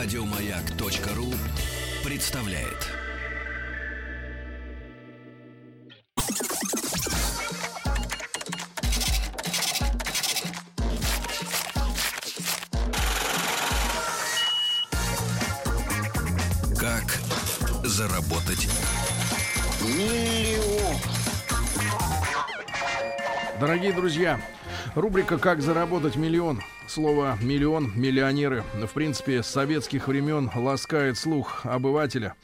Радиомаяк.ру представляет. Как заработать Дорогие друзья, рубрика «Как заработать миллион». Слово «миллион», «миллионеры» в принципе с советских времен ласкает слух обывателя.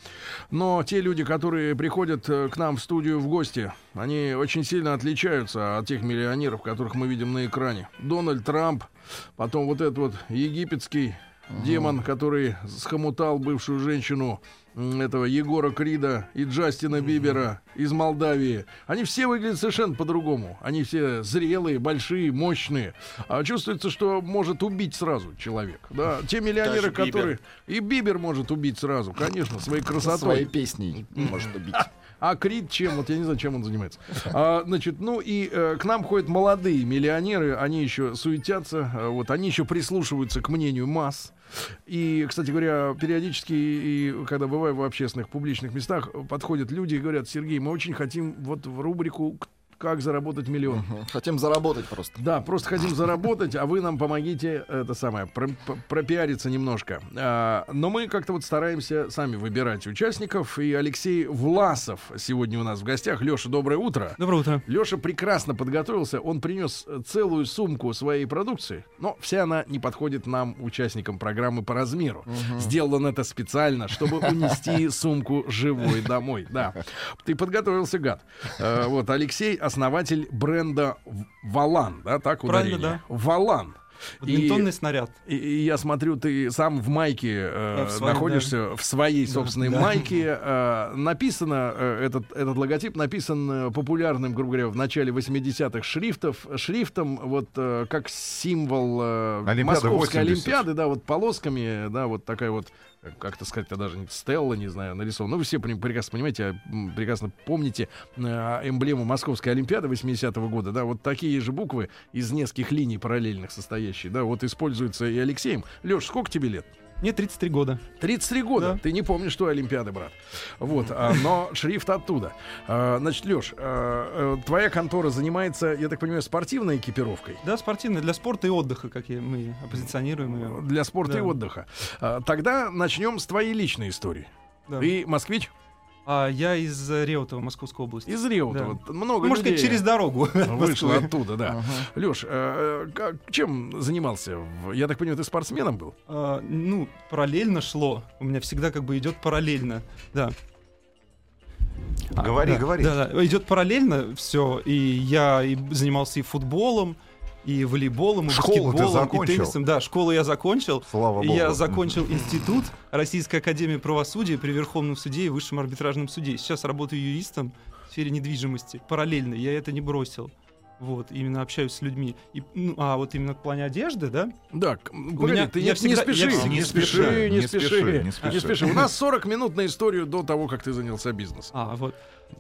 Но те люди, которые приходят э, к нам в студию в гости, они очень сильно отличаются от тех миллионеров, которых мы видим на экране. Дональд Трамп, потом вот этот вот египетский демон, который схомутал бывшую женщину этого Егора Крида и Джастина Бибера из Молдавии. Они все выглядят совершенно по-другому. Они все зрелые, большие, мощные. А чувствуется, что может убить сразу человек. Да, те миллионеры, Даже Бибер. которые... И Бибер может убить сразу, конечно, своей красотой. Своей песней может убить. А Крид чем? Вот я не знаю, чем он занимается. А, значит, ну и э, к нам ходят молодые миллионеры, они еще суетятся, э, вот они еще прислушиваются к мнению масс. И, кстати говоря, периодически, и когда бываю в общественных публичных местах, подходят люди и говорят, Сергей, мы очень хотим вот в рубрику «Как заработать миллион». Хотим заработать просто. Да, просто хотим заработать, а вы нам помогите это самое про- пропиариться немножко. А, но мы как-то вот стараемся сами выбирать участников. И Алексей Власов сегодня у нас в гостях. Леша, доброе утро. Доброе утро. Леша прекрасно подготовился. Он принес целую сумку своей продукции, но вся она не подходит нам, участникам программы по размеру. Сделал он это специально, чтобы унести сумку живой домой. Да. Ты подготовился, гад. Э, Вот, Алексей, основатель бренда Валан, да, так Правильно, ударение? Валан. И- Бадминтонный снаряд. и, и я смотрю, ты сам в майке э, Да, в своей, находишься, в своей Да, собственной да. майке. Э, написано, э, этот, этот логотип написан э, популярным, грубо говоря, в начале 80-х шрифтов, шрифтом, вот э, как символ э, Олимпиады Московской 80. Олимпиады, да, вот полосками, да, вот такая вот э, как это сказать, даже не стелла, не знаю, нарисована. Ну, вы все прекрасно понимаете, м, прекрасно помните э, эмблему Московской Олимпиады 80-го года, да, вот такие же буквы из нескольких линий параллельных состоящие, да, вот используются и Алексеем. Леш, сколько тебе лет? Мне 33 года. 33 года. Да. Ты не помнишь, что Олимпиады, брат. Вот, а, но шрифт оттуда. А, значит, Леш, твоя контора занимается, я так понимаю, спортивной экипировкой? Да, спортивный, для спорта и отдыха, как мы оппозиционируем ее. Для спорта и Да. отдыха. А, тогда начнем с твоей личной истории. Да. Ты москвич А я из э, Реутова, Московской области. из Реута. Да. Много Ну, можно людей сказать, через дорогу. вышел оттуда, да. Леш, чем занимался? Я так понимаю, ты спортсменом был? А, ну, параллельно шло. У меня всегда как бы идет параллельно. Да. Говори, да, говори. Да, да, идет параллельно все. И я и занимался и футболом, и волейболом, и Школу баскетболом, и теннисом. Да, школу я закончил. Слава И богу. Я закончил институт Российской Академии Правосудия при Верховном суде и Высшем арбитражном суде. Сейчас работаю юристом в сфере недвижимости. Параллельно, я это не бросил. Вот, именно общаюсь с людьми. И, ну, а вот именно в плане одежды, да? Да, погоди, меня- ты я не, не всегда- спеши, я не, всегда- спеши, Не не спеши, не спеши, не спеши. не спеши. У нас 40 минут на историю до того, как ты занялся бизнесом. А, вот.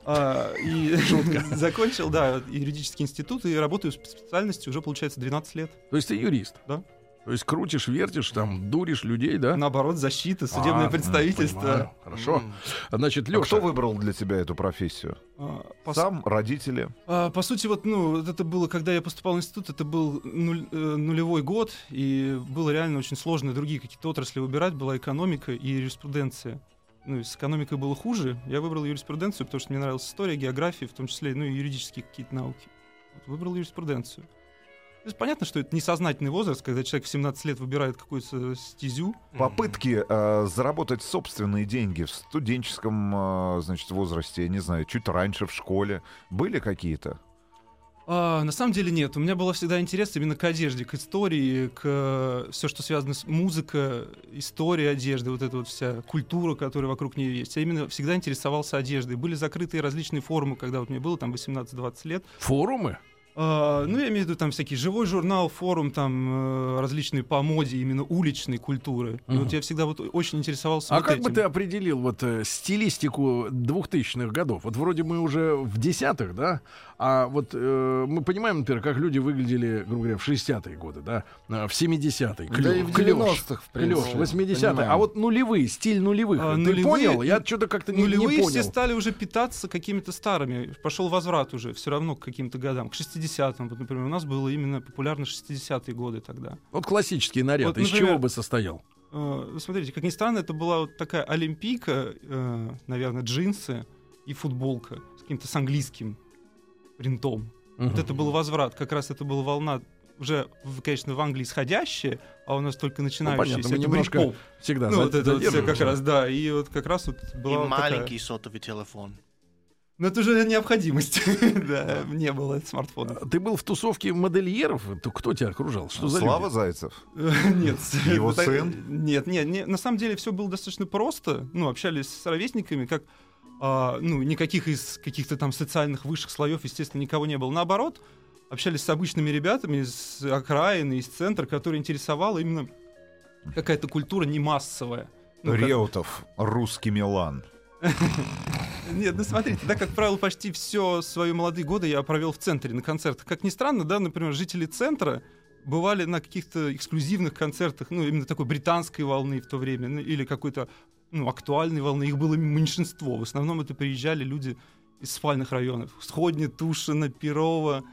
А, и закончил, да, юридический институт и работаю по специальности уже, получается, 12 лет. То есть ты юрист? Да. То есть крутишь, вертишь, там, дуришь людей, да? Наоборот, защита, судебное А, представительство. Понимаю, Хорошо. Значит, А Леша, кто выбрал для тебя эту профессию? А, по Сам, родители? А, по сути, вот, ну, это было, когда я поступал в институт, это был нуль- э, нулевой год, и было реально очень сложно другие какие-то отрасли выбирать, была экономика и юриспруденция. Ну, с экономикой было хуже, я выбрал юриспруденцию, потому что мне нравилась история, география, в том числе, ну, и юридические какие-то науки. Вот, выбрал юриспруденцию. То есть понятно, что это несознательный возраст, когда человек в 17 лет выбирает какую-то стезю. Попытки э, заработать собственные деньги в студенческом, э, значит, возрасте, я не знаю, чуть раньше в школе, были какие-то? А, на самом деле нет. У меня было всегда интерес именно к одежде, к истории, к все, что связано с музыкой, история одежды, вот эта вот вся культура, которая вокруг нее есть. Я именно всегда интересовался одеждой. Были закрытые различные форумы, когда вот мне было там 18-20 лет. форумы? А, ну, я имею в виду там всякий живой журнал, форум, там э, различные по моде именно уличной культуры. Мгм. вот я всегда вот очень интересовался А вот как этим. бы ты определил вот э, стилистику двухтысячных годов? Вот вроде мы уже в десятых, да? А вот э, мы понимаем, например, как люди выглядели, грубо говоря, в 60-е годы, да? э, В 70-е. Да и в 90-х, в Клёш, принципе. 80-е. понимаем. А вот нулевые, стиль нулевых. А, ты нулевые- понял? Я что-то как-то не, не Нулевые понял. все стали уже питаться какими-то старыми. Пошел возврат уже все равно к каким-то годам. К 60-м. Вот, например, у нас было именно популярно 60-е годы тогда. Вот классический наряд. Вот, Из например, чего бы состоял? Э, Смотрите, как ни странно, это была вот такая олимпийка, э, наверное, джинсы и футболка с каким-то с английским принтом. Вот Мгм. это был возврат. Как раз это была волна уже, конечно, в Англии исходящая, а у нас только начинающаяся. Ну, понятно, мы это немножко брит-поп. Всегда Ну, вот это вот всё как раз, да. И вот как раз вот И была вот такая- маленький сотовый телефон. Но это уже необходимость. Да, не было смартфонов. Ты был в тусовке модельеров? То кто тебя окружал? Что за Слава люди? Зайцев. Нет. Его Вот сын? Нет, нет, не- на самом деле все было достаточно просто. Ну, общались с ровесниками, как а, ну, никаких из каких-то там социальных высших слоев, естественно, никого не было. Наоборот, общались с обычными ребятами из окраины, из центра, которые интересовала именно какая-то культура не массовая. Ну, как- Реутов. Русский Милан. Нет, ну смотрите, да, как правило, почти все свои молодые годы я провел в центре на концертах. Как ни странно, да, например, жители центра бывали на каких-то эксклюзивных концертах, ну, именно такой британской волны в то время, ну, или какой-то, ну, актуальной волны. Их было меньшинство. В основном это приезжали люди из спальных районов. Сходни, Тушино, Перово.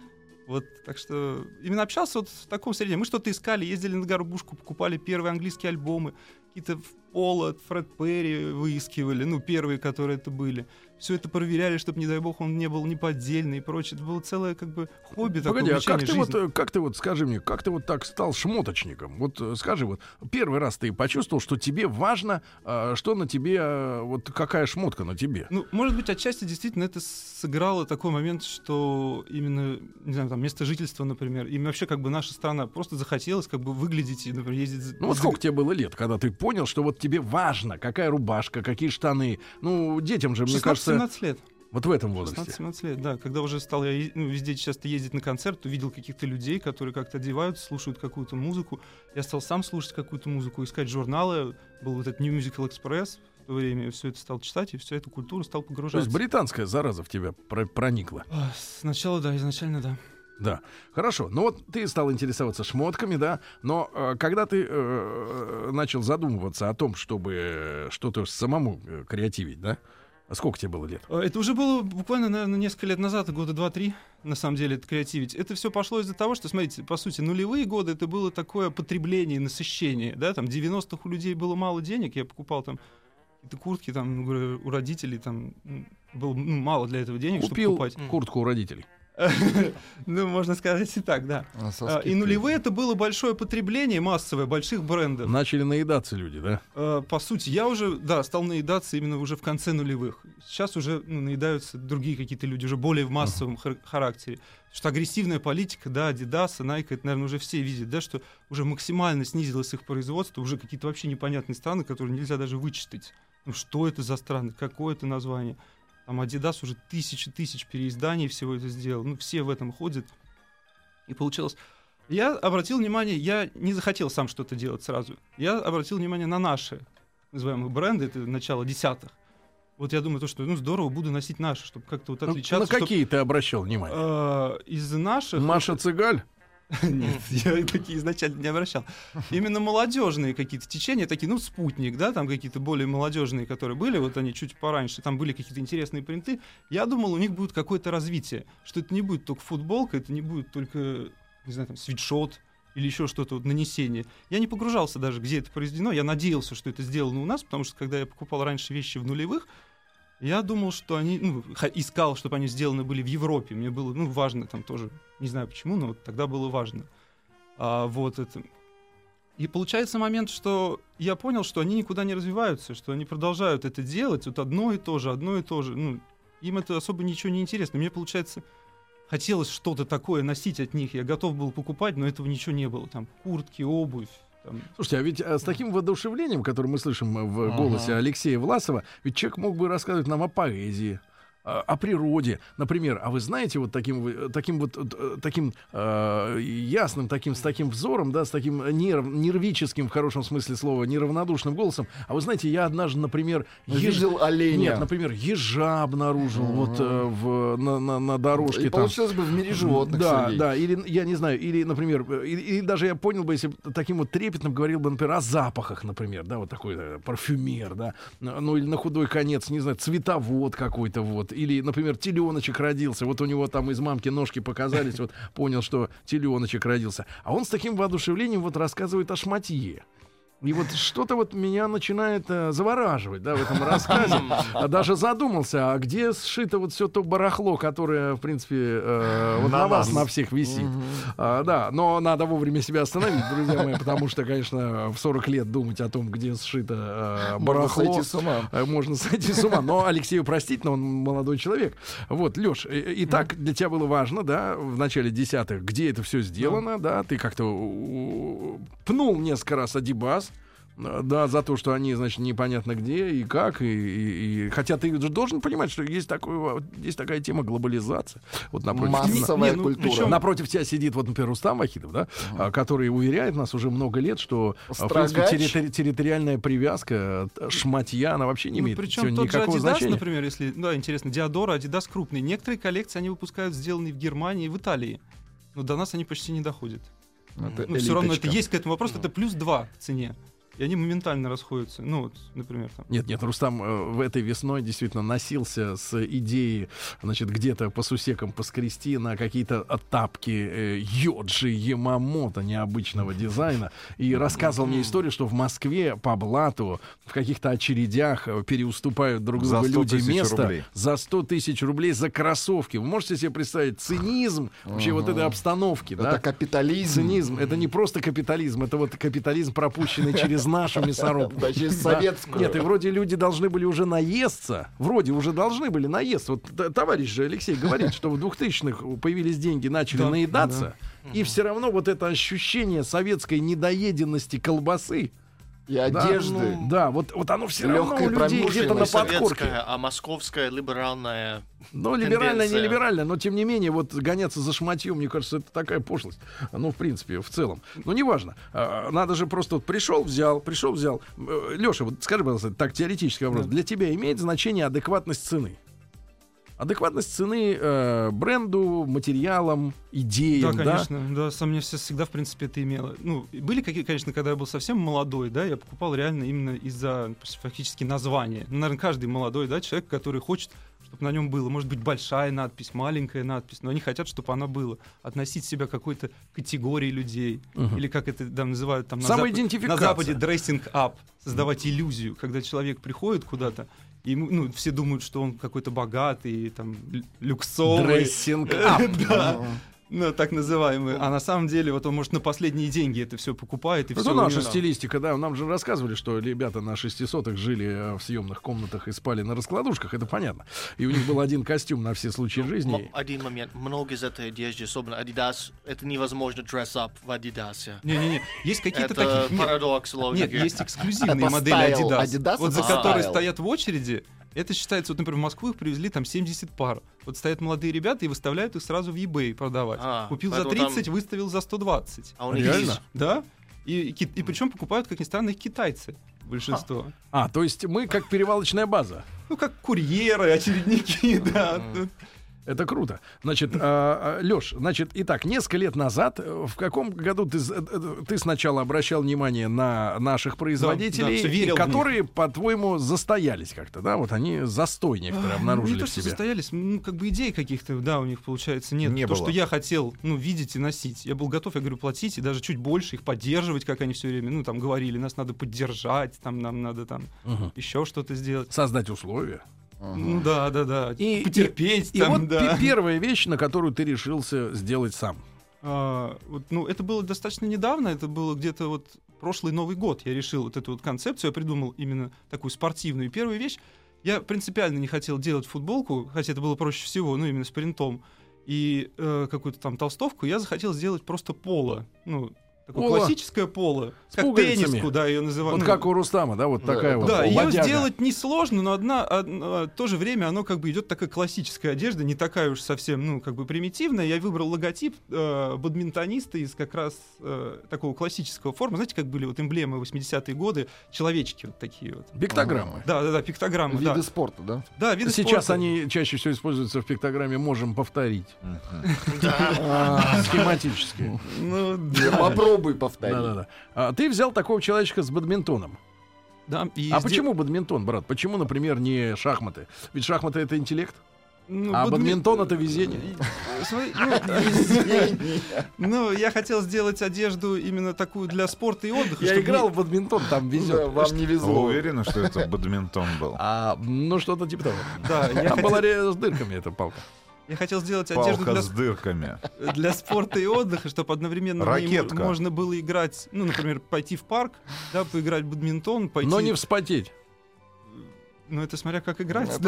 Вот, так что именно общался вот в таком среде. Мы что-то искали, ездили на горбушку, покупали первые английские альбомы, какие-то Пола, Фред Перри выискивали, ну, первые, которые это были. Все это проверяли, чтобы, не дай бог, он не был неподдельный и прочее. Это было целое, как бы, хобби, такое Погоди, а как увлечение ты, вот, э, как ты вот, скажи мне, как ты вот так стал шмоточником? Вот э, скажи, вот первый раз ты почувствовал, что тебе важно, а, что на тебе, вот какая шмотка на тебе? Ну, может быть, отчасти действительно это сыграло такой момент, что именно, не знаю, там, место жительства, например, и вообще как бы наша страна просто захотелось как бы выглядеть и, например, ездить... Ну вот сколько тебе было лет, когда ты понял, что вот тебе важно, какая рубашка, какие штаны? Ну, детям же, мне кажется, 16-17 лет. вот в этом возрасте. 16-17 лет, да. Когда уже стал я ну, везде часто ездить на концерт, увидел каких-то людей, которые как-то одеваются, слушают какую-то музыку. Я стал сам слушать какую-то музыку, искать журналы. Был вот этот New Musical Express в то время. Все это стал читать, и всю эту культуру стал То погружаться. есть британская зараза в тебя про- проникла. Сначала, да, изначально, да. Да, хорошо. Ну вот ты стал интересоваться шмотками, да, но э, когда ты э, начал задумываться о том, чтобы э, что-то самому э, креативить, да, а сколько тебе было лет? А, Это уже было буквально, наверное, несколько лет назад, года два-три, на самом деле, это креативить. Это все пошло из-за того, что, смотрите, по сути, нулевые годы это было такое потребление, насыщение, да, там 90-х у людей было мало денег, я покупал там какие-то куртки там у родителей там было ну, мало для этого денег, чтобы Купил покупать. куртку у родителей. Ну, можно сказать и так, да. А, А, И нулевые это было большое потребление массовое больших брендов. Начали наедаться люди, да? Э, По сути, я уже, да, стал наедаться именно уже в конце нулевых. Сейчас уже ну, наедаются другие какие-то люди, уже более в массовом хар- характере. Потому что агрессивная политика, да, Adidas, Nike, это, наверное, уже все видят, да, что уже максимально снизилось их производство, уже какие-то вообще непонятные страны, которые нельзя даже вычислить. Ну, что это за страны, какое это название. Там Adidas уже тысячи тысяч переизданий всего это сделал. Ну, все в этом ходят. И получилось... Я обратил внимание, я не захотел сам что-то делать сразу. Я обратил внимание на наши называемые бренды, это начало десятых. Вот я думаю, то, что ну здорово, буду носить наши, чтобы как-то вот Ну, отличаться. на чтоб, какие ты обращал внимание? э, из наших... Маша Цыгаль? Нет, я такие изначально не обращал. Именно молодежные какие-то течения, такие, ну, спутник, да, там какие-то более молодежные, которые были, вот они чуть пораньше, там были какие-то интересные принты. Я думал, у них будет какое-то развитие, что это не будет только футболка, это не будет только, не знаю, там, свитшот или еще что-то, вот, нанесение. Я не погружался даже, где это произведено, я надеялся, что это сделано у нас, потому что, когда я покупал раньше вещи в нулевых, я думал, что они, ну, искал, чтобы они сделаны были в Европе. Мне было, ну, важно там тоже, не знаю почему, но вот тогда было важно. А, вот это. И получается момент, что я понял, что они никуда не развиваются, что они продолжают это делать, вот одно и то же, одно и то же. Ну, им это особо ничего не интересно. Мне, получается, хотелось что-то такое носить от них. Я готов был покупать, но этого ничего не было. Там куртки, обувь. Там, Слушайте, а ведь а, с таким воодушевлением, которое мы слышим э, в Ага. голосе Алексея Власова, ведь человек мог бы рассказывать нам о поэзии, о природе, например, а вы знаете вот таким вы- таким вот э, таким э, ясным таким с таким взором, да, с таким нерв, нервическим в хорошем смысле слова неравнодушным голосом, а вы знаете, я однажды, например, еж- Видел оленя. нет, например, ежа обнаружил вот э, в на, на, на дорожке И там. получилось бы в мире животных, Да, Сергей. да, или я не знаю, или, например, э, или, или даже я понял бы, если таким вот трепетным говорил бы, например, о запахах, например, да, вот такой э, парфюмер, да, ну или на худой конец, не знаю, цветовод какой-то вот, или, например, теленочек родился, вот у него там из мамки ножки показались, вот понял, что теленочек родился, а он с таким воодушевлением вот рассказывает о шматье. И вот что-то вот меня начинает э, завораживать, да, в этом рассказе. А Даже задумался, а где сшито вот все то барахло, которое, в принципе, э, вот на, На вас, на всех висит. А, да, но надо вовремя себя остановить, друзья мои, потому что, конечно, в 40 лет думать о том, где сшито э, Можно барахло... сойти с ума. э, Можно сойти с ума. Но Алексею простить, но он молодой человек. Вот, Леш, и так для тебя было важно, да, в начале десятых, где это все сделано, да, ты как-то пнул несколько раз Адибас, да, за то, что они, значит, непонятно где и как, и, и- и- хотя ты же должен понимать, что есть такой, есть такая тема глобализация. Вот напротив, Массовая Не, ну, культура. причем- Напротив тебя сидит, вот, например, Рустам Вахидов, да, а, который уверяет нас уже много лет, что, а, в принципе, территори- территориальная привязка, э, шматья, она вообще не Ну, имеет причем сегодня тот же никакого Adidas, значения. например, если, да, интересно, Диадора, Adidas крупные. Некоторые коллекции они выпускают сделанные в Германии и в Италии. Но до нас они почти не доходят. Это Ну, все равно это есть к этому вопрос, это плюс 2 в цене. И они моментально расходятся. Ну, вот, например, там. Нет, нет, Рустам э, в этой весной действительно носился с идеей, значит, где-то по сусекам поскрести на какие-то тапки э, Йоджи Ямамото необычного дизайна и рассказывал мне историю, что в Москве по блату в каких-то очередях э, переуступают друг другу 100 люди место рублей. за 100 тысяч рублей за кроссовки. Вы можете себе представить цинизм вообще вот этой обстановки, Это да? капитализм. Цинизм. Это не просто капитализм, это вот капитализм, пропущенный через нашу мясорубку. Да, через советскую. Нет, и вроде люди должны были уже наесться. Вроде уже должны были наесться. Вот товарищ же Алексей говорит, что в 2000-х появились деньги, начали Да, наедаться. И все равно вот это ощущение советской недоеденности колбасы. И да, одежды. ну, Да, вот, вот оно все равно у людей где-то на подкорке. советская, а московская либеральная. Ну, либеральная, не либеральная, но тем не менее, вот гоняться за шматьем, мне кажется, это такая пошлость. Ну, в принципе, в целом. Ну, неважно. А, Надо же просто вот пришел, взял, пришел, взял. Леша, вот скажи, пожалуйста, так теоретический вопрос. Для тебя имеет значение адекватность цены? Адекватность цены э, бренду, материалам, идеям, Да, да? конечно, да, со мне все всегда, в принципе, это имело. Ну, были какие, конечно, когда я был совсем молодой, да, я покупал реально именно из-за фактически названия. Ну, наверное, каждый молодой, да, человек, который хочет, чтобы на нем было, может быть, большая надпись, маленькая надпись, но они хотят, чтобы она была. Относить себя к какой-то категории людей, Мгм. или как это там называют там на, Самоидентификация. на Западе дрессинг ап, создавать иллюзию, когда человек приходит куда-то, и ему, ну, все думают, что он какой-то богатый, там, лю- люксовый. Дрессинг. Да. Ну, так называемый. А на самом деле, вот он, может, на последние деньги это все покупает, и Это все. наша стилистика, да. Нам же рассказывали, что ребята на 600 жили э, в съемных комнатах и спали на раскладушках, это понятно. И у них был один костюм на все случаи М- жизни. Один момент. Много из этой одежды, особенно Adidas, это невозможно dress up в Adidas. Не-не-не, есть какие-то такие... Парадокс логики. Нет, есть эксклюзивные модели. Adidas, Adidas вот за которые стоят в очереди. Это считается, вот, например, в Москву их привезли там 70 пар. Вот стоят молодые ребята и выставляют их сразу в eBay продавать. А, Купил за поэтому 30, выставил за 120. А у них Реально? есть- Да? И, и, и причем покупают, как ни странно, их китайцы. Большинство. А, то есть мы как перевалочная база. Ну, как курьеры, очередники, да. Это круто. Значит, Леш, значит, итак, несколько лет назад, э, в каком году ты, э, э, ты сначала обращал внимание на наших производителей, да, всё верил которые, по-твоему, застоялись как-то, да? Вот они застой некоторые обнаружили не то, в что себе. состоялись, ну, как бы идей каких-то, да, у них, получается, нет. Не то, было. что я хотел, ну, видеть и носить. Я был готов, я говорю, платить, и даже чуть больше их поддерживать, как они все время, ну, там, говорили, нас надо поддержать, там, нам надо, там, Мгм. еще что-то сделать. Создать условия. Ну, да, да, да. И- Потерпеть, И там, вот да. пе- первая вещь, на которую ты решился сделать сам. А, вот, ну, это было достаточно недавно, это было где-то вот прошлый Новый год. Я решил вот эту вот концепцию, я придумал именно такую спортивную. И первая вещь, я принципиально не хотел делать футболку, хотя это было проще всего, ну, именно с принтом, и э, какую-то там толстовку, я захотел сделать просто поло. Ну, такое Поло. классическое поло, С как пуговицами. тенниску, да, ее называют. Вот как у Рустама, да, вот Да, такая вот. Да, ее сделать несложно, но одна, одна- в то же время оно как бы идет такая классическая одежда, не такая уж совсем, ну, как бы примитивная. Я выбрал логотип э, бадминтониста из как раз э, такого классического формы. Знаете, как были вот эмблемы 80-е годы, человечки вот такие вот. Пиктограммы. Да, да, да, пиктограммы, Виды да. спорта, да? Да, виды Сейчас спорта. они чаще всего используются в пиктограмме «можем повторить». А, Схематически. Ну, да, Попробуй повторить. Да-да-да. А ты взял такого человечка с бадминтоном. да, и А сде- почему бадминтон, брат? Почему, например, не шахматы? Ведь шахматы — это интеллект. ну, А бадми- бадминтон — это везение. Смотри, ну, Ну, я хотел сделать одежду именно такую для спорта и отдыха. Я чтобы играл в бадминтон, там Да, везет. Вам не Вы везло. уверены, что это бадминтон был? А, ну, что-то типа того. Да, я Там хотел, была с дырками эта палка. Я хотел сделать одежду Палка для, с дырками. для спорта и отдыха, чтобы одновременно Ракетка. можно было играть, ну, например, пойти в парк, да, поиграть в бадминтон, пойти... Но не вспотеть. Ну, это смотря как играть.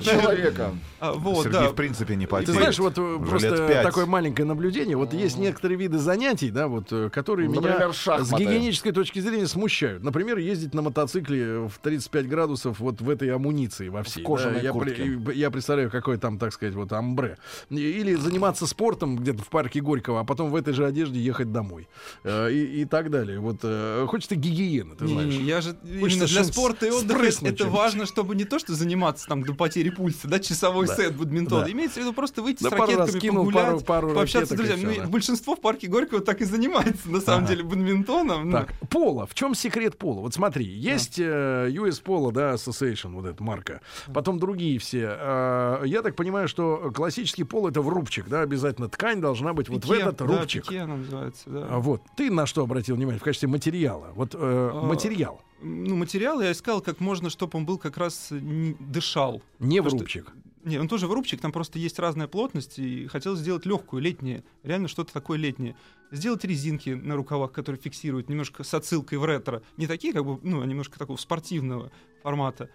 Человека. а, Вот, Сергей, да. в принципе, не Ты потеет. знаешь, вот э, просто такое маленькое наблюдение. Вот есть некоторые виды занятий, да, вот, э, которые меня с гигиенической точки зрения смущают. Например, ездить на мотоцикле в 35 градусов вот в этой амуниции во всей. кожаной я, куртке. при- я представляю, какой там, так сказать, вот амбре. Или заниматься спортом где-то в парке Горького, а потом в этой же одежде ехать домой. Э, И, и так далее. Вот хочется гигиены, ты Не, знаешь. я же именно для спорта и отдыха это важно, чтобы не то, что заниматься там до потери пульса, да, часовой Да. сет бадминтона. Да. Имеется в виду просто выйти Да с ракетками, погулять, пару- пару пообщаться с друзьями. Ну, да. Большинство в парке Горького так и занимается, на самом Ага. деле, бадминтоном. Ну, Так, Пола. В чем секрет Пола? Вот смотри, есть э, US Polo, да, Association, вот эта марка. Потом другие все. Э, я так понимаю, что классический пол это в рубчик, да, обязательно ткань должна быть вот в пике, этот да, рубчик. пике называется, да. А Вот. Ты на что обратил внимание в качестве материала? Вот э, А, материал. Ну, материал я искал как можно, чтобы он был как раз не- дышал. Не в то, что- рубчик. Не, он тоже в рубчик, там просто есть разная плотность, и хотел сделать легкую, летнее, реально что-то такое летнее. Сделать резинки на рукавах, которые фиксируют немножко с отсылкой в ретро. Не такие, как бы, ну, а немножко такого спортивного формата.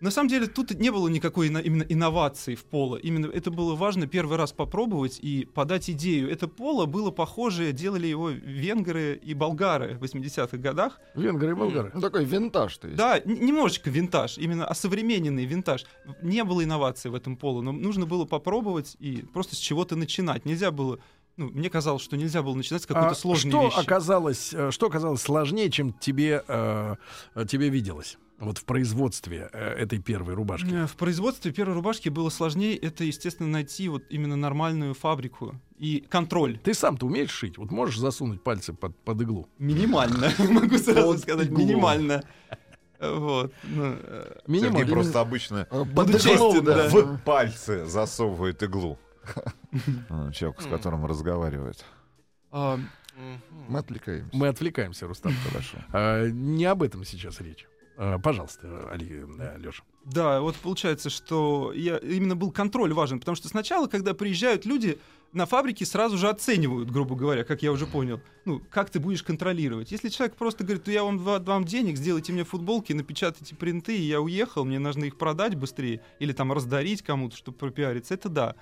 На самом деле тут не было никакой именно инновации в поло. Именно это было важно первый раз попробовать и подать идею. Это поло было похожее, делали его венгры и болгары в 80-х годах. Венгры и болгары. Ну, такой винтаж, то есть. Да, немножечко винтаж, именно осовремененный винтаж. Не было инноваций в этом поло, но нужно было попробовать и просто с чего-то начинать. Нельзя было, ну, мне казалось, что нельзя было начинать с какой-то А сложной что вещи. оказалось, э, что оказалось сложнее, чем тебе, э, тебе виделось? Вот в производстве э, этой первой рубашки. Э, В производстве первой рубашки было сложнее, это, естественно, найти вот именно нормальную фабрику и контроль. Ты сам-то умеешь шить? Вот можешь засунуть пальцы под, под иглу? Минимально, могу сразу сказать, минимально. Э, Вот. ну, Минимально. Сергей просто обычно под иглу, да. в пальцы засовывает иглу. Ну, Человек, с которым разговаривает. а, Мы отвлекаемся. Мы отвлекаемся, Рустам. Хорошо. А, Не об этом сейчас речь. А, Пожалуйста, Али, Леша. Да, вот получается, что я, именно был контроль важен, потому что сначала, когда приезжают люди на фабрике, сразу же оценивают, грубо говоря, как я уже понял, ну, как ты будешь контролировать. Если человек просто говорит, ну, я вам два- дам денег, сделайте мне футболки, напечатайте принты, и я уехал, мне нужно их продать быстрее, или там раздарить кому-то, чтобы пропиариться, это да.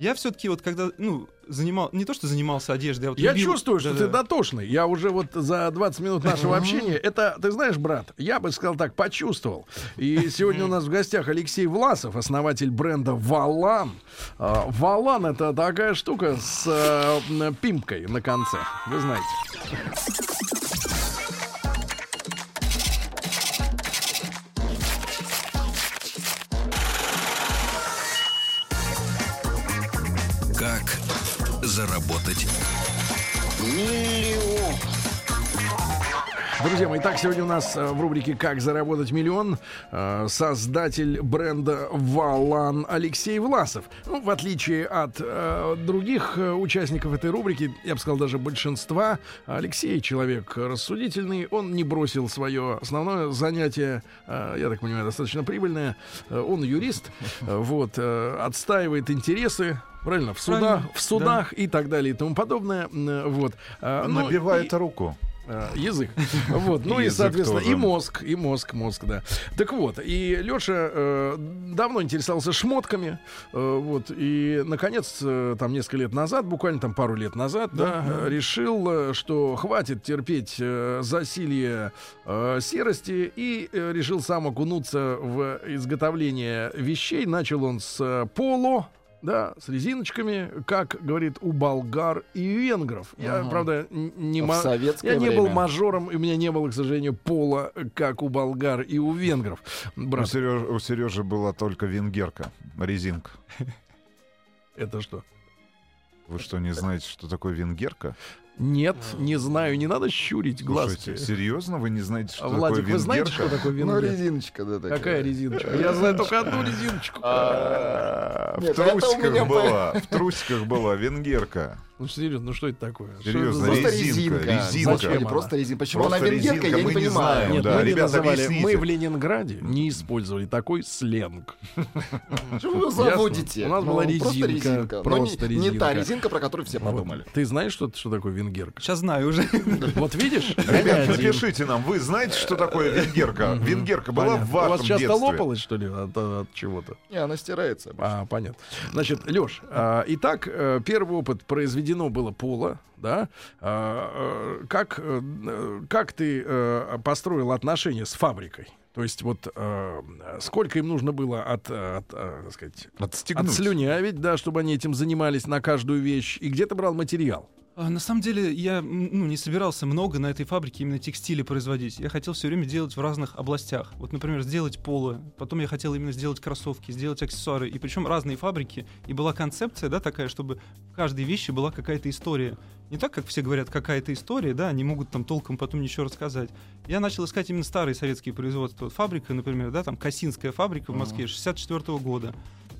Я все-таки вот когда, ну, занимал, не то, что занимался одеждой, а вот Я любил- чувствую, что ты Да-да. дотошный. Я уже вот за 20 минут нашего общения, это, ты знаешь, брат, я бы сказал так, почувствовал. И сегодня у нас в гостях Алексей Власов, основатель бренда Валан. А, Валан это такая штука с э, пимкой на конце, вы знаете. Заработать Друзья мои, так сегодня у нас э, в рубрике «Как заработать миллион» э, создатель бренда «Валан» Алексей Власов. Ну, в отличие от э, других э, участников этой рубрики, я бы сказал, даже большинства, Алексей человек рассудительный, он не бросил свое основное занятие, э, я так понимаю, достаточно прибыльное. Он юрист, вот, э, отстаивает интересы Правильно, в судах, Правильно, в судах и так далее и тому подобное. Вот. А, ну, Набивает и- руку. Э, язык. Вот, ну и, соответственно, тоже. и мозг, и мозг, мозг, да. Так вот, и Леша э, давно интересовался шмотками, э, вот, и, наконец, э, там несколько лет назад, буквально там пару лет назад, да, э, решил, э, что хватит терпеть э, засилье э, серости, и э, решил сам окунуться в изготовление вещей. Начал он с э, поло, да, с резиночками, как говорит у болгар и венгров. Я, Ага. правда, не В ма- я не был мажором, и у меня не было, к сожалению, пола, как у болгар и у венгров. У, Брат, Сереж- у Сережи была только венгерка, резинка. это что? Вы что, не знаете, что такое венгерка? Нет, не знаю, не надо щурить глазки. Слушайте, серьезно, вы не знаете, что А, Владик, такое вы знаете, венгерка? что такое Ну, венгер? резиночка, да, такая. Какая резиночка? Я знаю только одну резиночку. А, В Нет, это у трусиках была, в трусиках была венгерка. Ну, серьезно, ну что это такое? Что Серьезно, это за- Просто резинка, резинка. резинка. Зачем? Она. Просто резинка. Почему Просто она венгерка, резинка, я не мы не понимаю. знаем. Нет, да, мы не ребята, называли, объясните. мы в Ленинграде не использовали такой сленг. Что вы заводите? У нас Ну, была Просто резинка, резинка. Но просто не- Не та резинка. резинка, про которую все подумали. Ты знаешь, что, что такое венгерка? Сейчас знаю уже. Вот видишь? Ребят, напишите нам, вы знаете, что такое венгерка? Венгерка была в У вас вашем часто лопалось, что ли, от, от чего-то? Не, она стирается. А, понятно. Значит, Леш, итак, э, первый опыт произведено было поло, да? А, э, как, э, как ты э, построил отношения с фабрикой? То есть вот э, сколько им нужно было от, от, так сказать, Отстегнуть. отслюнявить, да, чтобы они этим занимались на каждую вещь? И где ты брал материал? А, На самом деле я ну, не собирался много на этой фабрике именно текстили производить. Я хотел все время делать в разных областях. Вот, например, сделать поло, потом я хотел именно сделать кроссовки, сделать аксессуары. И причем разные фабрики. И была концепция, да, такая, чтобы в каждой вещи была какая-то история. Не так, как все говорят, какая-то история, да, они могут там толком потом ничего рассказать. Я начал искать именно старые советские производства. Вот фабрика, например, да, там Косинская фабрика в Москве 64 года.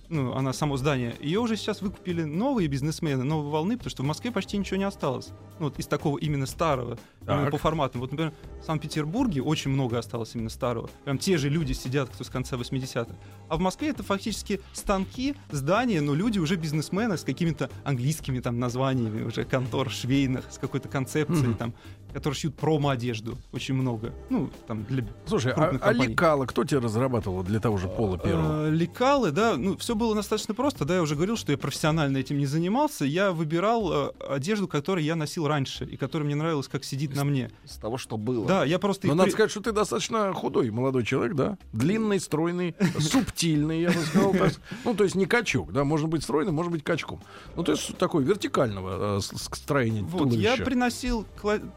Ну, она само здание. Ее уже сейчас выкупили новые бизнесмены, новые волны, потому что в Москве почти ничего не осталось. Ну, вот из такого именно старого, Так. по форматам. Вот, например, в Санкт-Петербурге очень много осталось именно старого. Прям те же люди сидят, кто с конца 80-х. А в Москве это фактически станки, здания, но люди уже бизнесмены с какими-то английскими там названиями, уже контор швейных, с какой-то концепцией Мгм. там, которые шьют промо-одежду. Очень много. Ну, там для Слушай, а, а лекала кто тебе разрабатывал для того же пола первого? Э, Лекалы, да, ну все было достаточно просто, да, я уже говорил, что я профессионально этим не занимался, я выбирал э, одежду, которую я носил раньше и которая мне нравилась, как сидит на мне. С того, что было. Да, я просто Но надо при- сказать, что ты достаточно худой молодой человек, да? Длинный, стройный, субтильный, я бы сказал. Ну, то есть не качок, да? Можно быть стройным, может быть качком. Ну, то есть такой вертикального э, строения Вот, я приносил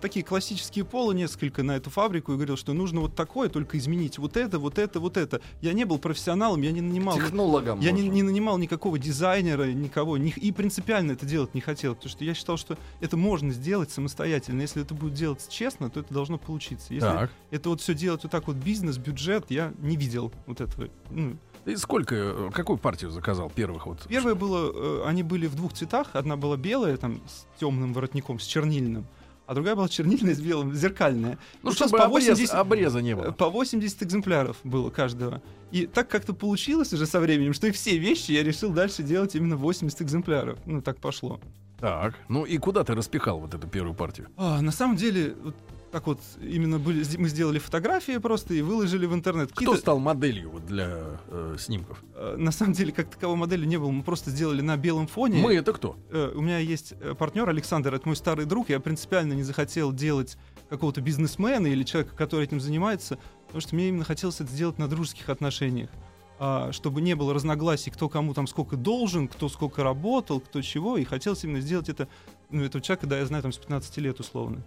такие классические полы несколько на эту фабрику и говорил, что нужно вот такое, только изменить вот это, вот это, вот это. Я не был профессионалом, я не нанимал... Технологом. Я не, не нанимал никакого дизайнера, никого, ни- и принципиально это делать не хотел, потому что я считал, что это можно сделать самостоятельно. Если это будет делать честно, то это должно получиться. Если Так. это вот все делать вот так вот бизнес, бюджет, я не видел вот этого. Ну, И сколько, э, какую партию заказал первых вот? первое было, э, они были в двух цветах. Одна была белая, там, с темным воротником, с чернильным, а другая была чернильная с белым, зеркальная. Ну, сейчас чтобы по обрез- 80 обреза не было. По 80 экземпляров было каждого. И так как-то получилось уже со временем, что и все вещи я решил дальше делать именно 80 экземпляров. Ну, так пошло. Так. Ну и куда ты распихал вот эту первую партию? А, на самом деле, вот так вот, именно были, мы сделали фотографии просто и выложили в интернет. Кто Какие-то- стал моделью вот для э, снимков? э, На самом деле, как таковой модели не было, мы просто сделали на белом фоне. Мы это кто? Э, у меня есть э, партнер Александр, это мой старый друг. Я принципиально не захотел делать какого-то бизнесмена или человека, который этим занимается, потому что мне именно хотелось это сделать на дружеских отношениях. А, чтобы не было разногласий, кто кому там сколько должен, кто сколько работал, кто чего. И хотелось именно сделать это, ну, этого человека, да, я знаю, там, с 15 лет условно.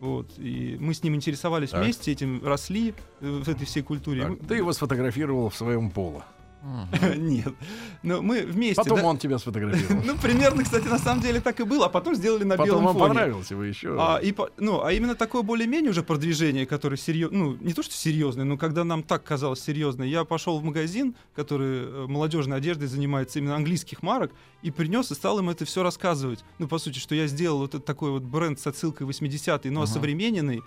Вот. И мы с ним интересовались Так. вместе, этим росли э, в этой всей культуре. Так, Мы- ты его сфотографировал в своем поло. Нет. Но мы вместе. Потом да. он тебя сфотографировал. Ну, примерно, кстати, на самом деле так и было, а потом сделали на Потом белом вам фоне. понравился вы еще. А, и, ну, а именно такое более-менее уже продвижение, которое серьезно, ну, не то что серьезное, но когда нам так казалось серьезно, я пошел в магазин, который э, молодежной одеждой занимается именно английских марок, и принес и стал им это все рассказывать. Ну, по сути, что я сделал вот этот такой вот бренд с отсылкой 80-й, но Ага. осовремененный.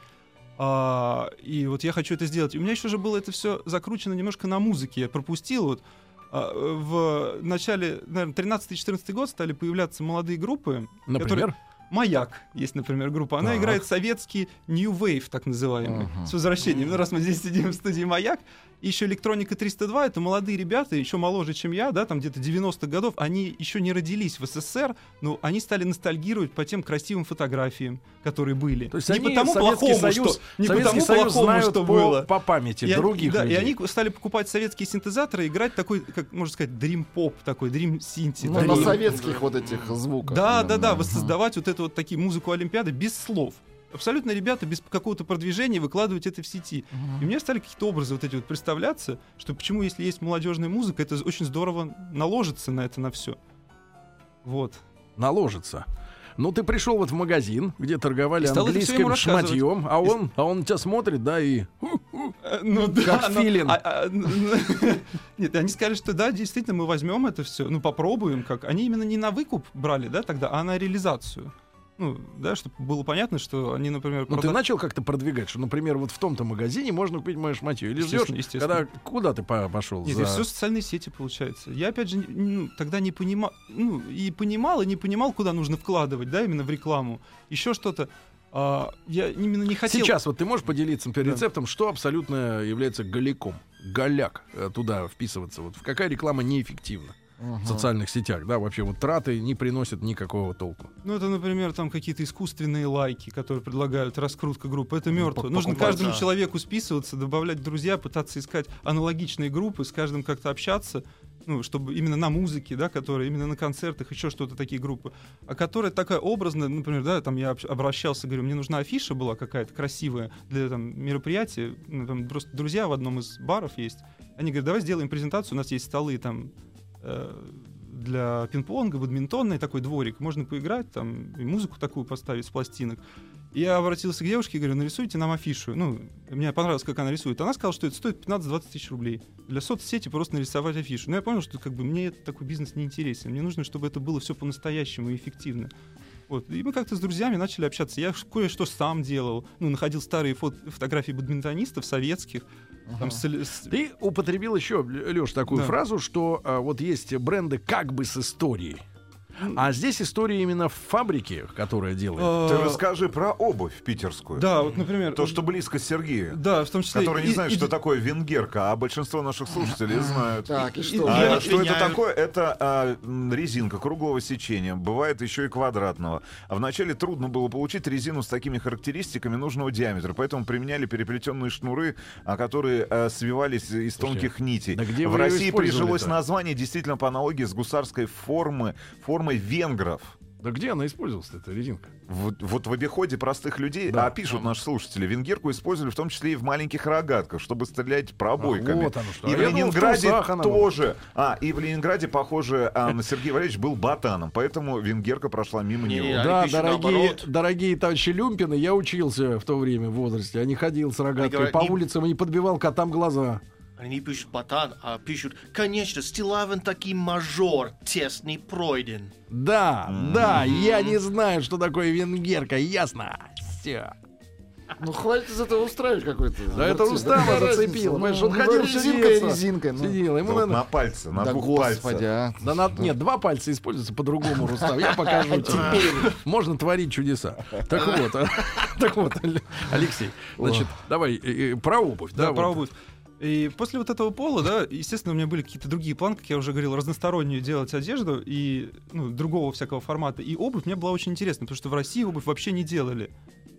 А, и вот я хочу это сделать. И у меня еще же было это все закручено немножко на музыке. Я пропустил вот а, в начале, наверное, 13-14 год стали появляться молодые группы, Например? Маяк есть, например, группа. Она Так. играет советский New Wave, так называемый. Мгм. С возвращением. Ну, раз мы здесь сидим в студии Маяк. И еще Электроника 302 это молодые ребята, еще моложе, чем я, да, там где-то 90-х годов. Они еще не родились в СССР, но они стали ностальгировать по тем красивым фотографиям, которые были. То есть не они потому Советский плохому, Союз, что, не Советский потому Союз плохому, знают что по, было. по памяти И они- других да, людей. и они стали покупать советские синтезаторы и играть такой, как можно сказать, Dream Pop, такой Dream Синти. Ну, на советских вот этих звуках. Да, да, да, Мгм. воссоздавать вот эту вот такие музыку Олимпиады без слов. Абсолютно ребята без какого-то продвижения выкладывать это в сети. И мне стали какие-то образы вот эти вот представляться, что почему, если есть молодежная музыка, это очень здорово наложится на это на все. Вот. наложится. Ну, ты пришел вот в магазин, где торговали английским шматьем, а он, а он тебя смотрит, да, и... Ну Как но- филин. а- а, н- Нет, они сказали, что да, действительно, мы возьмем это все, ну попробуем, как. Они именно не на выкуп брали, да, тогда, а на реализацию. Ну, да, чтобы было понятно, что они, например, Ну, ты прода- начал как-то продвигать, что, например, вот в том-то магазине можно купить мое шматье. Или ждешь, когда... Куда ты по- пошел? Нет, за- и все социальные сети получается. Я опять же ну, тогда не понимал, ну и понимал и не понимал, куда нужно вкладывать, да, именно в рекламу. Еще что-то. А, я именно не хотел. Сейчас вот ты можешь поделиться например, Да. рецептом, что абсолютно является голяком? Голяк э, туда вписываться. Вот в какая реклама неэффективна в социальных сетях, да, вообще вот траты не приносят никакого толку. Ну, это, например, там какие-то искусственные лайки, которые предлагают раскрутка группы. Это Ну, мертво. Нужно каждому да. человеку списываться, добавлять друзья, пытаться искать аналогичные группы, с каждым как-то общаться. Ну, чтобы именно на музыке, да, которые именно на концертах, еще что-то такие группы, а которая такая образная, например, да, там я обращался, говорю, мне нужна афиша была какая-то красивая для там, мероприятия, ну, там просто друзья в одном из баров есть, они говорят, давай сделаем презентацию, у нас есть столы там для пинг-понга, бадминтонный такой дворик, можно поиграть там, и музыку такую поставить с пластинок. Я обратился к девушке и говорю, нарисуйте нам афишу. Ну, мне понравилось, как она рисует. Она сказала, что это стоит 15-20 тысяч рублей. Для соцсети просто нарисовать афишу. Но я понял, что как бы мне такой бизнес не интересен. Мне нужно, чтобы это было все по-настоящему и эффективно. Вот. И мы как-то с друзьями начали общаться. Я кое-что сам делал. Ну, находил старые фот- фотографии бадминтонистов советских. Там с- с- Ты употребил еще, Леш, такую Да. фразу, что а, вот есть бренды как бы с историей. А здесь история именно в фабрике, которая делает. Ты э, расскажи про обувь питерскую. Да, вот, например... То, что близко Сергею. Да, в том числе... Который не знает, что такое венгерка, а большинство наших слушателей знают. Так, и что? А, Я что это такое? Это а, резинка круглого сечения, бывает еще и квадратного. А вначале трудно было получить резину с такими характеристиками нужного диаметра, поэтому применяли переплетенные шнуры, а, которые а, свивались из тонких нитей. да где В России прижилось название действительно по аналогии с гусарской формы, формой венгров. Да где она использовалась, эта резинка? Вот, вот в обиходе простых людей, Да. а пишут наши слушатели, венгерку использовали в том числе и в маленьких рогатках, чтобы стрелять пробойками. А, вот оно что. И А в я думал, в Ленинграде она была. тоже. А, и в Ленинграде, похоже, а, Сергей Валерьевич был ботаном, поэтому венгерка прошла мимо Не, него. да, дорогие, дорогие товарищи Люмпины, я учился в то время в возрасте, а не ходил с рогаткой по улицам и не подбивал котам глаза. Они не пишут ботан, а пишут, конечно, Стилавин таки мажор, тест не пройден. Да, да, я не знаю, что такое венгерка, ясно. Все. Ну хватит из этого устраивать какой-то. Да это. Рустама зацепил, понимаешь, Ну, он ну, ходил и сидеться. резинка. ну. Сидел, ему надо... на пальце, на двух господи, пальцах. а. Да на- нет, два пальца используются по-другому, Рустам. Я покажу тебе. Можно творить чудеса. Так вот, так вот, Ал- Алексей, значит, давай э, э, про обувь. Да, про обувь. И после вот этого пола, да, естественно, у меня были какие-то другие планы, как я уже говорил, разностороннюю делать одежду и ну, другого всякого формата. И обувь мне была очень интересна, потому что в России обувь вообще не делали.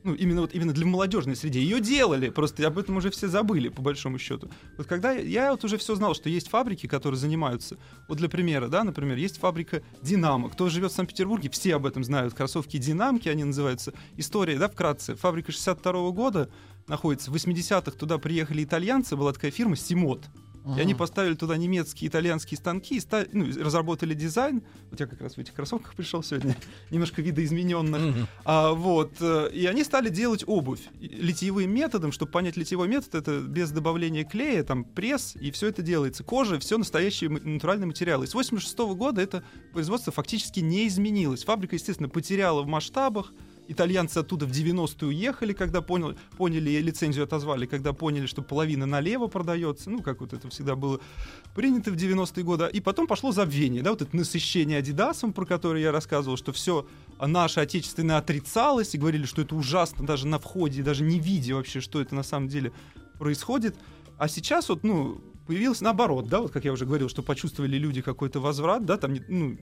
Ну, именно вот именно для молодежной среды. Ее делали, просто об этом уже все забыли, по большому счету. Вот когда я, я вот уже все знал, что есть фабрики, которые занимаются. Вот для примера, да, например, есть фабрика Динамо. Кто живет в Санкт-Петербурге, все об этом знают. Кроссовки Динамки, они называются. История, да, вкратце. Фабрика 62 года находится. В 80-х туда приехали итальянцы, была такая фирма Симот. И они поставили туда немецкие, итальянские станки и ста- ну, разработали дизайн. Вот я как раз в этих кроссовках пришел сегодня, немножко видоизмененных. А, вот, э, и они стали делать обувь литьевым методом. Чтобы понять литьевой метод, это без добавления клея, там пресс, и все это делается. Кожа, все настоящие натуральные материалы. И с 86 года это производство фактически не изменилось. Фабрика, естественно, потеряла в масштабах, итальянцы оттуда в 90-е уехали, когда понял, поняли, и лицензию отозвали, когда поняли, что половина налево продается, ну, как вот это всегда было принято в 90-е годы, и потом пошло забвение, да, вот это насыщение Адидасом, про которое я рассказывал, что все наше отечественное отрицалось, и говорили, что это ужасно даже на входе, даже не видя вообще, что это на самом деле происходит. А сейчас вот, ну, появилось наоборот, да, вот как я уже говорил, что почувствовали люди какой-то возврат, да, там, ну,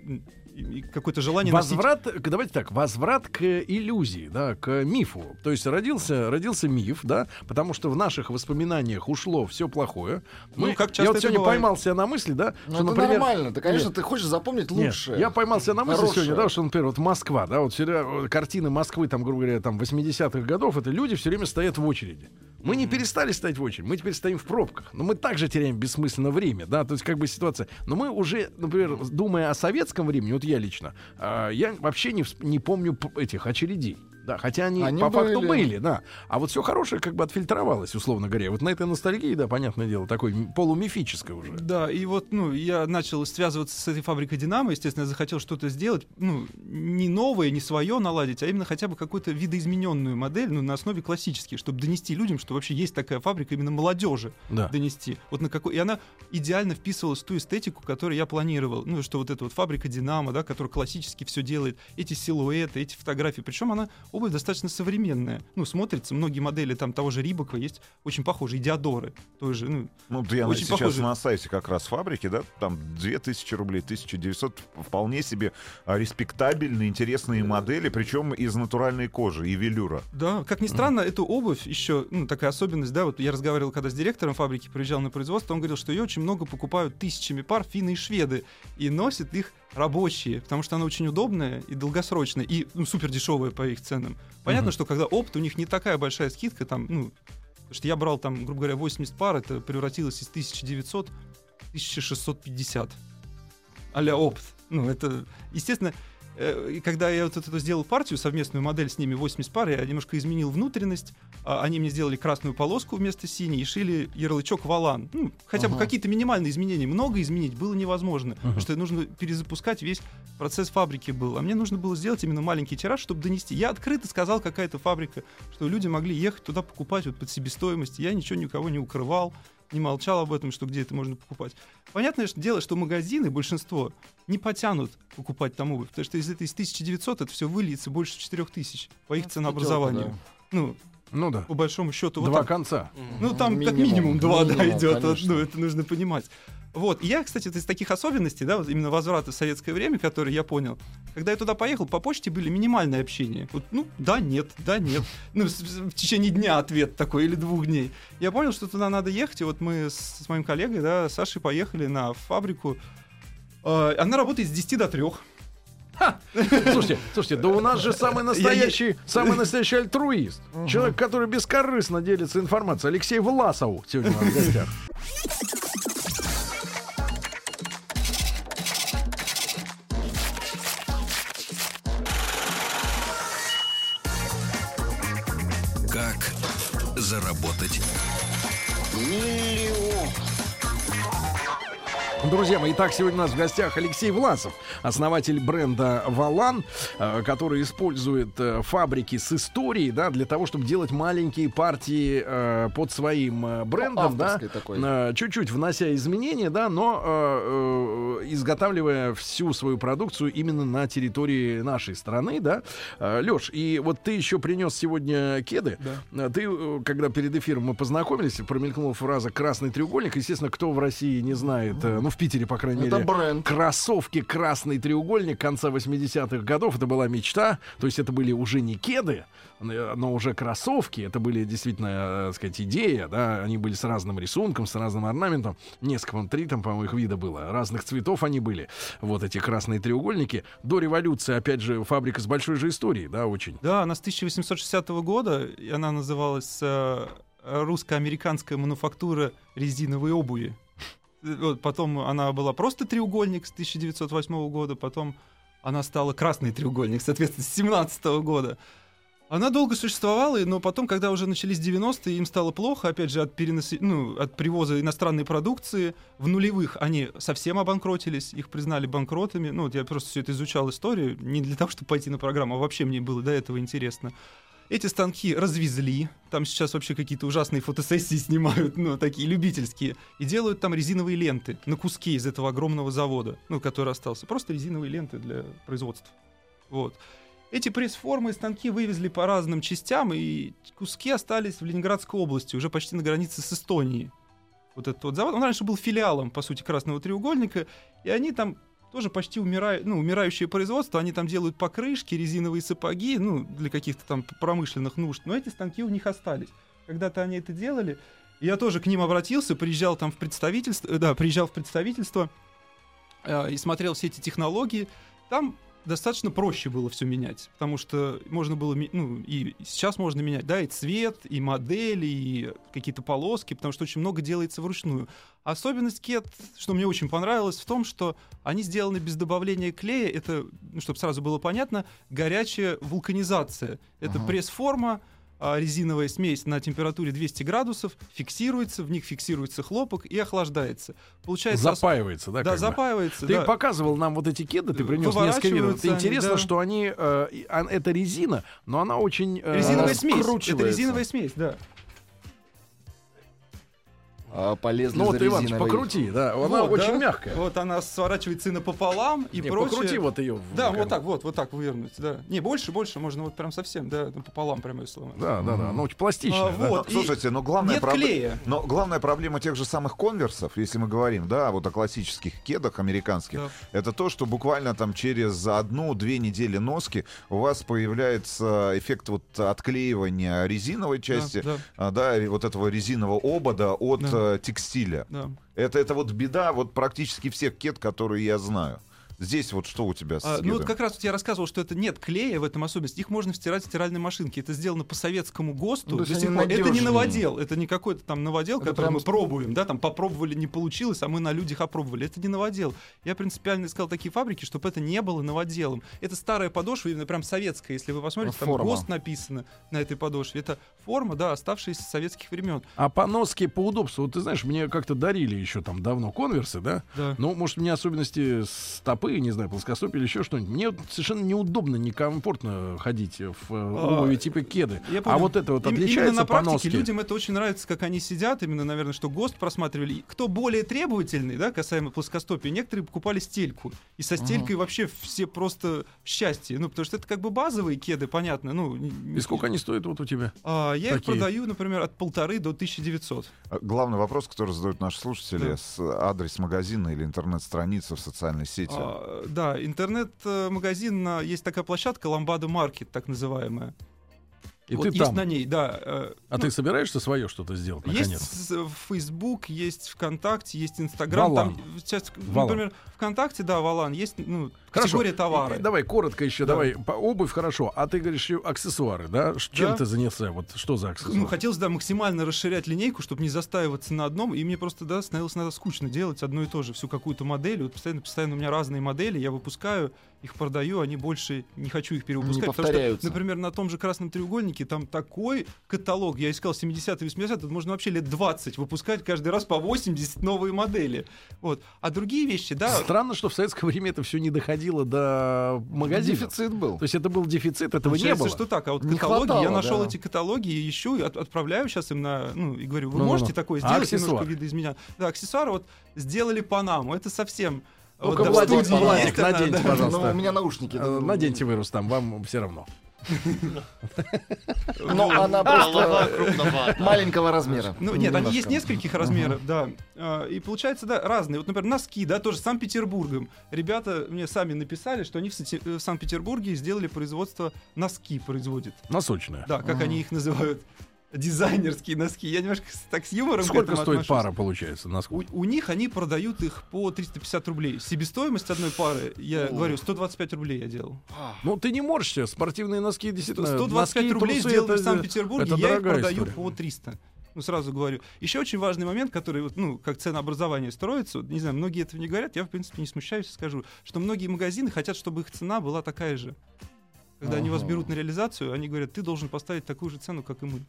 и- какое-то желание носить- Возврат, к- давайте так, возврат к иллюзии, да, к мифу. То есть родился, родился миф, да, потому что в наших воспоминаниях ушло все плохое. Ну, как часто я вот сегодня бывает. поймал себя на мысли, да, Ну, что, это например, нормально. Ты, конечно, Нет. ты хочешь запомнить Нет, лучшее. я поймался на мысли Хорошее. сегодня, да, что, например, вот Москва, да, вот всегда картины Москвы, там, грубо говоря, там, 80-х годов, это люди все время стоят в очереди. Мы не перестали стоять в очереди, мы теперь стоим в пробках. Но мы также теряем бессмысленно время, да, то есть как бы ситуация. Но мы уже, например, думая о советском времени, вот я лично, а, я вообще не, не помню этих очередей. Да, хотя они, Они по факту были. были, да. А вот все хорошее как бы отфильтровалось, условно говоря. Вот на этой ностальгии, да, понятное дело, такой полумифической уже. Да, и вот, ну, я начал связываться с этой фабрикой Динамо, естественно, я захотел что-то сделать, ну, не новое, не свое наладить, а именно хотя бы какую-то видоизмененную модель, ну, на основе классических, чтобы донести людям, что вообще есть такая фабрика именно молодежи Да. донести. Вот на какой... И она идеально вписывалась в ту эстетику, которую я планировал. Ну, что вот эта вот фабрика Динамо, да, которая классически все делает, эти силуэты, эти фотографии. Причем она обувь достаточно современная. Ну, смотрится, многие модели там того же Рибака есть очень похожие, и Диадоры тоже, ну, Ну, я Очень сейчас похоже. на сайте как раз фабрики, да, там 2000 рублей, 1900, вполне себе а, респектабельные, интересные модели, причем из натуральной кожи и велюра. Да, как ни странно, эту обувь еще, ну, такая особенность, да, вот я разговаривал, когда с директором фабрики приезжал на производство, он говорил, что ее очень много покупают тысячами пар финны и шведы, и носят их рабочие, потому что она очень удобная и долгосрочная, и ну, супер дешевая по их ценам. Понятно, Мгм. что когда опт, у них не такая большая скидка, там, ну, потому что я брал там, грубо говоря, 80 пар, это превратилось из 1900 в 1650 а-ля опт. Ну, это, естественно, и когда я вот это сделал партию, совместную модель с ними 80 пар, я немножко изменил внутренность. а Они мне сделали красную полоску вместо синей и шили ярлычок валан. Ну, хотя бы Ага. какие-то минимальные изменения. Много изменить было невозможно. Потому что нужно перезапускать весь процесс фабрики был. А мне нужно было сделать именно маленький тираж, чтобы донести. Я открыто сказал, какая-то фабрика, что люди могли ехать туда покупать вот под себестоимость. Я ничего никого не укрывал не молчал об этом, что где это можно покупать. Понятное дело, что магазины, большинство, не потянут покупать там обувь, потому что из этой из 1900 это все выльется больше 4000 по их Ну, ценообразованию. Ну, Ну да. по большому счету. вот Два так. конца. Ну, там как Минимум, минимум два, да, минимум, идет. Вот, конечно. ну, это нужно понимать. Вот. И я, кстати, из таких особенностей, да, вот именно возврата в советское время, которые я понял, когда я туда поехал, по почте были минимальные общения. Вот, ну, да, нет, да, нет. Ну, в течение дня ответ такой или двух дней. Я понял, что туда надо ехать, и вот мы с, с моим коллегой, да, Сашей поехали на фабрику. Э, Она работает с 10 до 3. Слушайте, слушайте, да у нас же самый настоящий, самый настоящий альтруист. Человек, который бескорыстно делится информацией. Алексей Власов сегодня в гостях. うん。Друзья мои, итак, сегодня у нас в гостях Алексей Власов, основатель бренда Валан, э, который использует э, фабрики с историей, да, для того, чтобы делать маленькие партии э, под своим брендом, да, такой. чуть-чуть внося изменения, да, но изготавливая всю свою продукцию именно на территории нашей страны, да. Леш, и вот ты еще принес сегодня кеды. Э, Ты, когда перед эфиром мы познакомились, промелькнула фраза «красный треугольник». Естественно, кто в России не знает, ну, в Питере, по крайней Это мере, бренд. кроссовки «Красный треугольник» конца 80-х годов. Это была мечта. То есть это были уже не кеды, но уже кроссовки. Это были действительно, э, так сказать, идея, да. Они были с разным рисунком, с разным орнаментом. Несколько, три там, по-моему, их вида было. Разных цветов они были. Вот эти красные треугольники. До революции, опять же, фабрика с большой же историей, да, очень. Да, она с 1860 года, и она называлась э, русско-американская мануфактура резиновой обуви. Вот, потом она была просто треугольник с 1908 года, потом она стала красный треугольник, соответственно, с 17 года. Она долго существовала, но потом, когда уже начались 90-е, им стало плохо, опять же, от, переноси... ну, от привоза иностранной продукции. В нулевых они совсем обанкротились, их признали банкротами. Ну, вот я просто все это изучал историю, не для того, чтобы пойти на программу, а вообще мне было до этого интересно. Эти станки развезли, там сейчас вообще какие-то ужасные фотосессии снимают, ну, такие любительские, и делают там резиновые ленты на куски из этого огромного завода, ну, который остался. Просто резиновые ленты для производства. Вот. Эти пресс-формы и станки вывезли по разным частям, и куски остались в Ленинградской области, уже почти на границе с Эстонией. Вот этот вот завод, он раньше был филиалом, по сути, Красного треугольника, и они там тоже почти умирают, ну, умирающее производство, они там делают покрышки, резиновые сапоги, ну, для каких-то там промышленных нужд, но эти станки у них остались. Когда-то они это делали, я тоже к ним обратился, приезжал там в представительство, э, да, приезжал в представительство э, и смотрел все эти технологии. Там достаточно проще было все менять, потому что можно было, ну, и сейчас можно менять, да, и цвет, и модели, и какие-то полоски, потому что очень много делается вручную. Особенность кет, что мне очень понравилось, в том, что они сделаны без добавления клея, это, ну, чтобы сразу было понятно, горячая вулканизация. Это Ага. пресс-форма, резиновая смесь на температуре 200 градусов, фиксируется, в них фиксируется хлопок и охлаждается. Получается... Запаивается, да? Да, как запаивается, Ты да. показывал нам вот эти кеды, ты принес несколько видов. Это они, интересно, да. что они... э, а, это резина, но она очень... э, Резиновая смесь. Это резиновая смесь, да. А, полезли Ну за вот, Иваныч, резиновой. покрути, да. Она Вот, очень да. мягкая. Вот она сворачивается и напополам, и Не, прочее. покрути вот ее. Да, вот так, вот, вот так вывернуть, да. Не, больше, больше, можно вот прям совсем, да, пополам прямо если сломать. Да, да, да. Она очень пластичная. А, да. вот. Ну, Слушайте, но главная клея. Но главная проблема тех же самых конверсов, если мы говорим, да, вот о классических кедах американских, Да. это то, что буквально там через одну-две недели носки у вас появляется эффект вот отклеивания резиновой части, да. а, да, и вот этого резинового обода от Да. Э, текстиля. Да. Это, это вот беда вот практически всех кед, которые я знаю. Здесь вот что у тебя с А, ну вот как раз вот я рассказывал, что это нет клея в этом особенности. Их можно стирать в стиральной машинке. Это сделано по советскому ГОСТу. Ну, есть до сих они пор. Это не новодел, это не какой-то там новодел, Это который прям мы пробуем, да, там попробовали, не получилось, а мы на людях опробовали. Это не новодел. Я принципиально искал такие фабрики, чтобы это не было новоделом. Это старая подошва, именно прям советская. Если вы посмотрите, там Форма. ГОСТ написано на этой подошве. Это форма, да, оставшаяся с советских времен. А по носке, по удобству, вот ты знаешь, мне как-то дарили еще там давно конверсы, да? Да. Ну, может, мне особенности стопы, не знаю, плоскостопия или еще что-нибудь. Мне вот совершенно неудобно, некомфортно ходить в э, А, обуви типа кеды. Я А вот это вот Им- отличается Именно на по практике носке? людям это очень нравится, как они сидят, именно, наверное, что ГОСТ просматривали. Кто более требовательный, да, касаемо плоскостопия, некоторые покупали стельку. И со стелькой вообще все просто счастье. Ну, потому что это как бы базовые кеды, понятно. Ну, И сколько они стоят вот у тебя? А, я их такие? продаю, например, от полторы до 1900. А, Главный вопрос, который задают наши слушатели, Да. с адрес магазина или интернет-страницы в социальной сети. А, да, интернет-магазин, а, есть такая площадка Ламбада Маркет, так называемая. И Вот ты есть там. на ней, да. э, А ну, ты собираешься свое что-то сделать, наконец? Есть Facebook, есть ВКонтакте, есть Инстаграм. Там Валан. сейчас, Валан. например, ВКонтакте, да, Валан, есть ну, Хорошо. категория товары. И- Давай коротко еще, Да. давай. По обувь хорошо. А ты говоришь еще аксессуары, да? Чем Да. ты занялся? Вот что за аксессуары? Ну, хотелось, да, максимально расширять линейку, чтобы не застаиваться на одном, и мне просто, да, становилось надо скучно делать одно и то же, всю какую-то модель. Вот постоянно, постоянно у меня разные модели, я выпускаю, их продаю, они больше, не хочу их перевыпускать. Не потому что, повторяются. например, на том же «Красном треугольнике» там такой каталог, я искал 70-е, 80-е, тут можно вообще лет 20 выпускать каждый раз по 80 новые модели. Вот. А другие вещи, да, Странно, что в советское время это все не доходило до магазинов. Дефицит был. То есть это был дефицит, этого не было. что так, а вот Не каталоги, я хватало, нашел да. эти каталоги и ищу, и от- отправляю сейчас им на, ну, и говорю, вы Ну-ну-ну. можете такое А сделать, немножко аксессуар? видоизменять. Да, аксессуары вот сделали Панаму, это совсем... Ну-ка, да, в Владик, студии Владик, она, наденьте, да. пожалуйста. Ну, у меня наушники. Э, Наденьте вы, Рустам, вам все равно. Но она Голова просто маленького размера. Ну, нет, они есть нескольких размеров, да. А, И получается, да, разные. Вот, например, носки, да, тоже с Санкт-Петербургом. Ребята мне сами написали, что они в э, Санкт-Петербурге сделали производство носки производит. Носочная. Да, как они их называют. Дизайнерские носки. Я немножко так с юмором к Сколько этому стоит отношусь. пара, получается, У, носков? у них они продают их по 350 рублей. Себестоимость одной пары, я говорю, 125 рублей я делал. Ну, ты не морщишься. Спортивные носки действительно... 125 носки рублей трусы это- в Санкт-Петербурге, это я их продаю история. по 300. Ну, сразу говорю. Еще очень важный момент, который, вот, ну, как ценообразование строится, вот, не знаю, многие этого не говорят, я, в принципе, не смущаюсь и скажу, что многие магазины хотят, чтобы их цена была такая же. Когда они вас Ага. берут на реализацию, они говорят, ты должен поставить такую же цену, как и мы.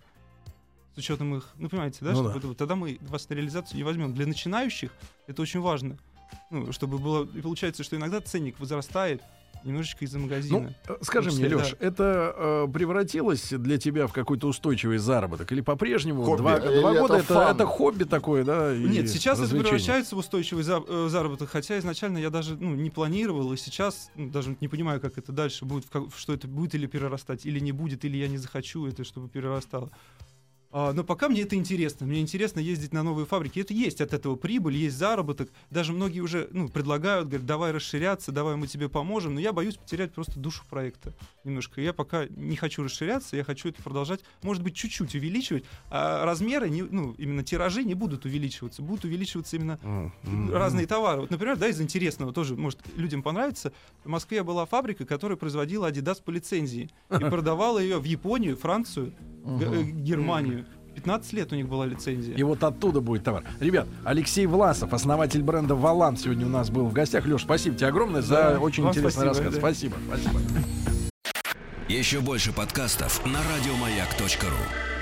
С учетом их, ну понимаете, да, Ну что да. тогда мы вас на реализацию не возьмем. Для начинающих это очень важно. Ну, чтобы было. И получается, что иногда ценник возрастает немножечко из-за магазина. Ну, э, скажи том мне, числе, Леш, это э, превратилось для тебя в какой-то устойчивый заработок? Или по-прежнему Хобби. два, Или два это года это, фан? это хобби такое, да? Нет, сейчас это превращается в устойчивый за- э, заработок, хотя изначально я даже ну, не планировал, и сейчас ну, даже не понимаю, как это дальше будет, в как- что это будет или перерастать, или не будет, или я не захочу это, чтобы перерастало. А, но пока мне это интересно. Мне интересно ездить на новые фабрики. Это есть от этого прибыль, есть заработок. Даже многие уже ну, предлагают, говорят, давай расширяться, давай мы тебе поможем. Но я боюсь потерять просто душу проекта немножко. Я пока не хочу расширяться, я хочу это продолжать, может быть, чуть-чуть увеличивать. А размеры, не, ну, именно тиражи не будут увеличиваться. Будут увеличиваться именно м, разные товары. Вот, например, да, из интересного тоже, может, людям понравится. В Москве была фабрика, которая производила Adidas по лицензии и продавала ее в Японию, Францию, Э, Германию. 15 лет у них была лицензия. И вот оттуда будет товар. Ребят, Алексей Власов, основатель бренда Валан, сегодня у нас был в гостях. Леш, спасибо тебе огромное за Да, очень вам интересный спасибо, рассказ. да. Спасибо, спасибо. Еще больше подкастов на радиомаяк.ру.